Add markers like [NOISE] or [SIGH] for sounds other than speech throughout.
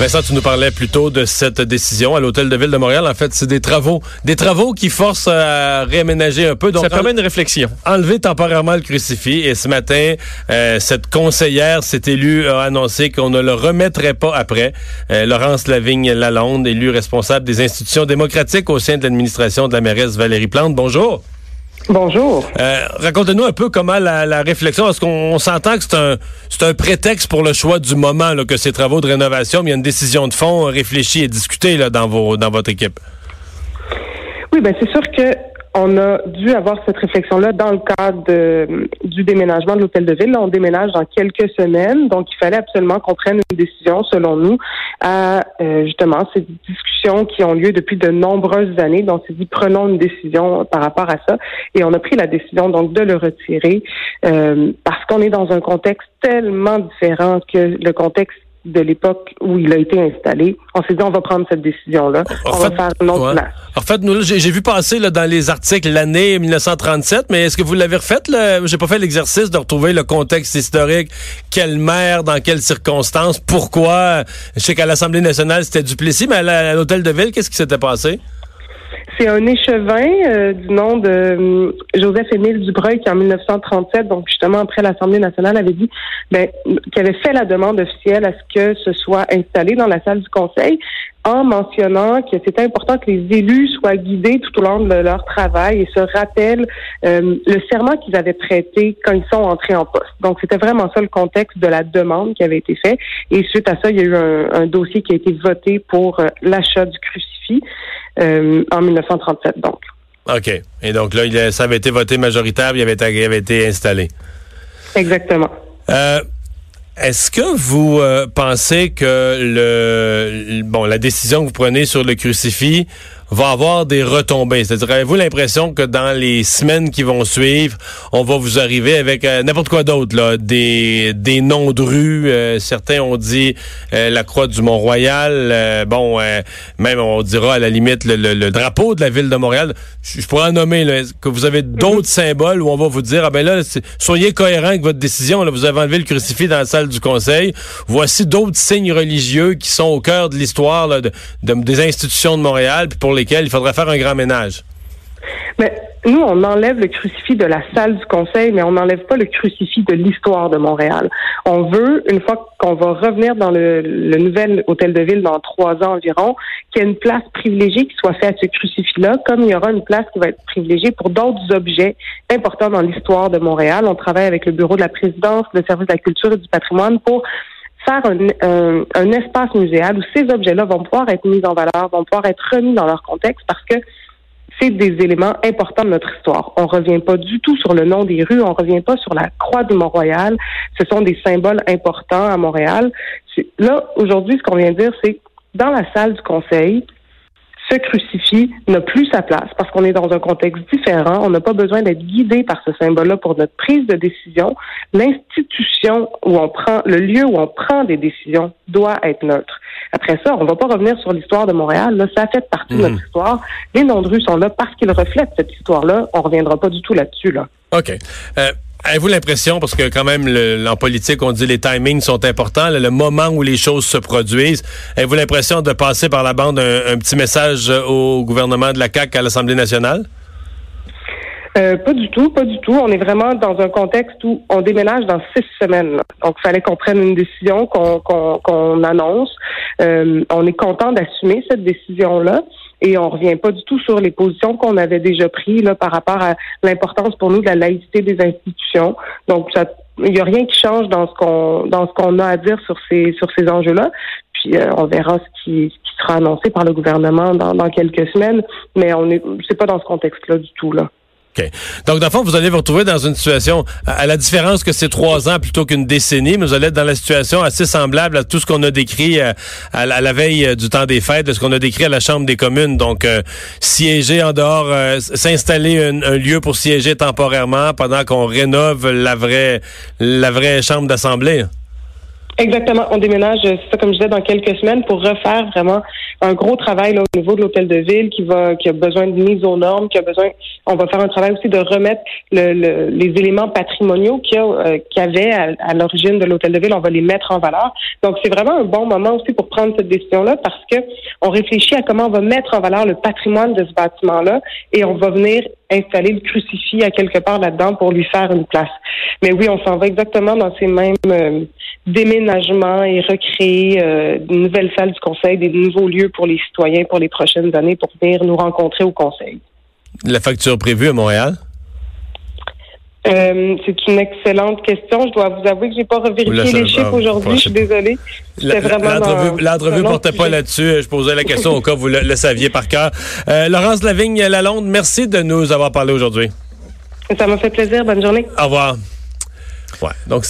Vincent, tu nous parlais plutôt de cette décision à l'hôtel de ville de Montréal. En fait, c'est des travaux, des travaux qui forcent à réaménager un peu. Donc, ça permet une réflexion. Enlever temporairement le crucifix. Et ce matin, euh, cette conseillère, cet élu, a annoncé qu'on ne le remettrait pas après. Euh, Laurence Lavigne-Lalonde, élue responsable des institutions démocratiques au sein de l'administration de la mairesse Valérie Plante. Bonjour. Bonjour. Euh, Racontez-nous un peu comment la, la réflexion, est-ce qu'on s'entend que c'est un, c'est un prétexte pour le choix du moment, là, que ces travaux de rénovation, mais il y a une décision de fond réfléchie et discutée là, dans, vos, dans votre équipe? Oui, ben c'est sûr que on a dû avoir cette réflexion-là dans le cadre du déménagement de l'hôtel de ville. Là, on déménage dans quelques semaines, donc il fallait absolument qu'on prenne une décision, selon nous, à euh, justement ces discussions qui ont lieu depuis de nombreuses années. Donc, c'est dit prenons une décision par rapport à ça, et on a pris la décision donc de le retirer euh, parce qu'on est dans un contexte tellement différent que le contexte de l'époque où il a été installé, on s'est dit on va prendre cette décision-là. On va faire une autre ouais. place. En fait, nous, j'ai j'ai vu passer là, dans les articles l'année 1937, mais est-ce que vous l'avez refait? là? J'ai pas fait l'exercice de retrouver le contexte historique. Quelle maire, dans quelles circonstances, pourquoi? Je sais qu'à l'Assemblée nationale, c'était Duplessis, mais à l'hôtel de ville, qu'est-ce qui s'était passé? C'est un échevin euh, du nom de euh, Joseph-Émile Dubreuil qui, en 1937, donc justement après l'Assemblée nationale, avait dit ben, avait fait la demande officielle à ce que ce soit installé dans la salle du Conseil en mentionnant que c'était important que les élus soient guidés tout au long de leur travail et se rappellent euh, le serment qu'ils avaient prêté quand ils sont entrés en poste. Donc, c'était vraiment ça le contexte de la demande qui avait été faite. Et suite à ça, il y a eu un, un dossier qui a été voté pour euh, l'achat du crucifix euh, en 1937. Donc, OK. Et donc là, il a- ça avait été voté majoritaire, il avait été, il avait été installé. exactement. Euh, Est-ce que vous euh, pensez que le, le- bon la décision que vous prenez sur le crucifix va avoir des retombées? C'est-à-dire, avez-vous l'impression que dans les semaines qui vont suivre, on va vous arriver avec euh, n'importe quoi d'autre, là, des, des noms de rues. euh, certains ont dit euh, la croix du Mont-Royal. euh, bon, euh, même on dira à la limite le, le- le drapeau de la ville de Montréal. Je, je pourrais en nommer là, que vous avez d'autres symboles où on va vous dire ah ben là, soyez cohérent avec votre décision. Là, vous avez enlevé le crucifix dans la salle du conseil. Voici d'autres signes religieux qui sont au cœur de l'histoire là, de, de- des institutions de Montréal, puis pour lesquels il faudrait faire un grand ménage. Mais nous, on enlève le crucifix de la salle du conseil, mais on n'enlève pas le crucifix de l'histoire de Montréal. On veut, une fois qu'on va revenir dans le, le nouvel hôtel de ville dans trois ans environ, qu'il y ait une place privilégiée qui soit faite à ce crucifix-là, comme il y aura une place qui va être privilégiée pour d'autres objets importants dans l'histoire de Montréal. On travaille avec le bureau de la présidence, le service de la culture et du patrimoine pour faire un, espace muséal où ces objets-là vont pouvoir être mis en valeur, vont pouvoir être remis dans leur contexte parce que c'est des éléments importants de notre histoire. On revient pas du tout sur le nom des rues, on revient pas sur la croix du Mont-Royal. Ce sont des symboles importants à Montréal. Là, aujourd'hui, ce qu'on vient de dire, c'est dans la salle du conseil, ce crucifix n'a plus sa place parce qu'on est dans un contexte différent. On n'a pas besoin d'être guidé par ce symbole-là pour notre prise de décision. L'institution où on prend, le lieu où on prend des décisions doit être neutre. Après ça, on va pas revenir sur l'histoire de Montréal. Là, ça fait partie de notre histoire. Les noms de rue sont là parce qu'ils reflètent cette histoire-là. On reviendra pas du tout là-dessus, là. OK. Euh, Avez-vous l'impression, parce que quand même, le- en politique, on dit les timings sont importants, le moment où les choses se produisent, avez-vous l'impression de passer par la bande un, un petit message au gouvernement de la CAQ à l'Assemblée nationale? Euh, pas du tout, pas du tout. On est vraiment dans un contexte où on déménage dans six semaines. Donc, il fallait qu'on prenne une décision, qu'on qu'on qu'on annonce. Euh, on est content d'assumer cette décision-là et on revient pas du tout sur les positions qu'on avait déjà prises là, par rapport à l'importance pour nous de la laïcité des institutions. Donc, il n'y a rien qui change dans ce qu'on dans ce qu'on a à dire sur ces sur ces enjeux-là. Puis euh, on verra ce qui, ce qui sera annoncé par le gouvernement dans, dans quelques semaines, mais on est c'est pas dans ce contexte-là du tout là. Donc, dans le fond, vous allez vous retrouver dans une situation, à la différence que c'est trois ans plutôt qu'une décennie, mais vous allez être dans la situation assez semblable à tout ce qu'on a décrit euh, à, la, veille euh, du temps des fêtes, de ce qu'on a décrit à la Chambre des communes. Donc, euh, siéger en dehors, s'installer un, un, lieu pour siéger temporairement pendant qu'on rénove la vraie, la vraie Chambre d'Assemblée. Exactement. On déménage, c'est ça comme je disais, dans quelques semaines pour refaire vraiment un gros travail là, au niveau de l'hôtel de ville qui va qui a besoin de mise aux normes, qui a besoin. On va faire un travail aussi de remettre le, les éléments patrimoniaux qu'il y, euh, avait à, l'origine de l'hôtel de ville. On va les mettre en valeur. Donc c'est vraiment un bon moment aussi pour prendre cette décision-là parce que on réfléchit à comment on va mettre en valeur le patrimoine de ce bâtiment-là et on va venir installer le crucifix à quelque part là-dedans pour lui faire une place. Mais oui, on s'en va exactement dans ces mêmes euh, déménagements et recréer euh, de nouvelles salles du conseil, des nouveaux lieux pour les citoyens pour les prochaines années pour venir nous rencontrer au conseil. La facture prévue à Montréal? Euh, c'est une excellente question. Je dois vous avouer que j'ai pas revérifié les chiffres aujourd'hui. Je suis désolée. L'entrevue ne portait pas là-dessus. Je posais la question au cas où vous le, saviez par cœur. Euh, Laurence Lavigne Lalonde, merci de nous avoir parlé aujourd'hui. Ça m'a fait plaisir. Bonne journée. Au revoir. Ouais. Donc,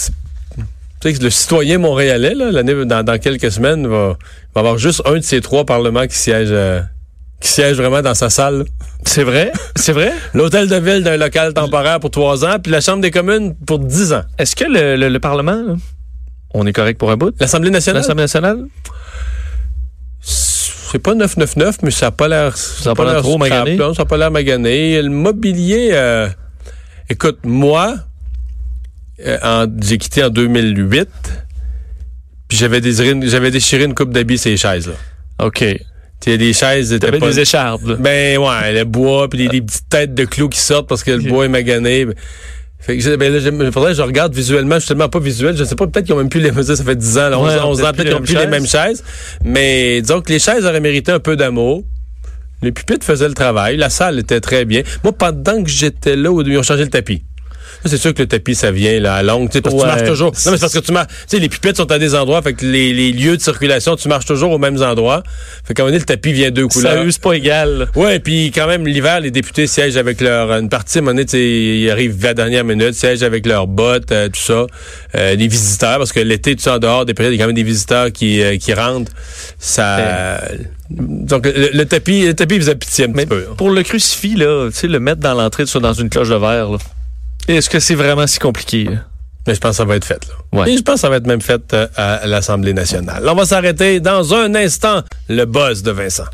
le citoyen montréalais, là, dans, dans, quelques semaines, va, va avoir juste un de ces trois parlements qui siège. Euh, qui siège vraiment dans sa salle. C'est vrai? C'est vrai? [LAUGHS] L'hôtel de ville d'un local temporaire pour trois ans, puis la Chambre des communes pour dix ans. Est-ce que le, Parlement, on est correct pour un bout? L'Assemblée nationale? L'Assemblée nationale? C'est pas 999, mais ça n'a pas l'air... Ça n'a pas l'air trop magané? ça n'a pas l'air magané. Le mobilier... Euh, écoute, moi, euh, j'ai quitté en 2008, puis j'avais j'avais déchiré une coupe d'habits ces chaises là. OK. A des chaises. T'avais pas... des écharpes. Ben ouais, le bois, puis les, petites têtes de clous qui sortent parce que le bois est magané. Fait que ben là, faudrait que je regarde visuellement, je suis tellement pas visuel, je sais pas, peut-être qu'ils ont même plus les [LAUGHS] ça fait 10 ans, 11, ans, peut-être qu'ils ont plus les mêmes chaises. Mais disons que les chaises auraient mérité un peu d'amour. Les pupitres faisaient le travail, la salle était très bien. Moi, pendant que j'étais là, ils ont changé le tapis. C'est sûr que le tapis, ça vient là, à longue, parce que tu marches toujours. Non, mais c'est parce que tu marches. Tu sais, les pupitres sont à des endroits, fait que les, les, lieux de circulation, tu marches toujours aux mêmes endroits. Fait qu'à un moment donné, le tapis vient deux couleurs. Ça use pas égal. Ouais, puis quand même, l'hiver, les députés siègent avec leur une partie, à un moment donné, ils arrivent à la dernière minute, siègent avec leurs bottes, euh, tout ça. Euh, les visiteurs, parce que l'été, tu sais, en dehors des périodes, il y a quand même des visiteurs qui, euh, qui rentrent. Ça. Donc, le, tapis, le tapis faisait pitié un petit peu. Pour le crucifix, là, tu sais, le mettre dans l'entrée, dans une cloche de verre, là. Est-ce que c'est vraiment si compliqué? Mais je pense que ça va être fait. Là. Et je pense que ça va être même fait euh, à l'Assemblée nationale. on va s'arrêter dans un instant. Le buzz de Vincent.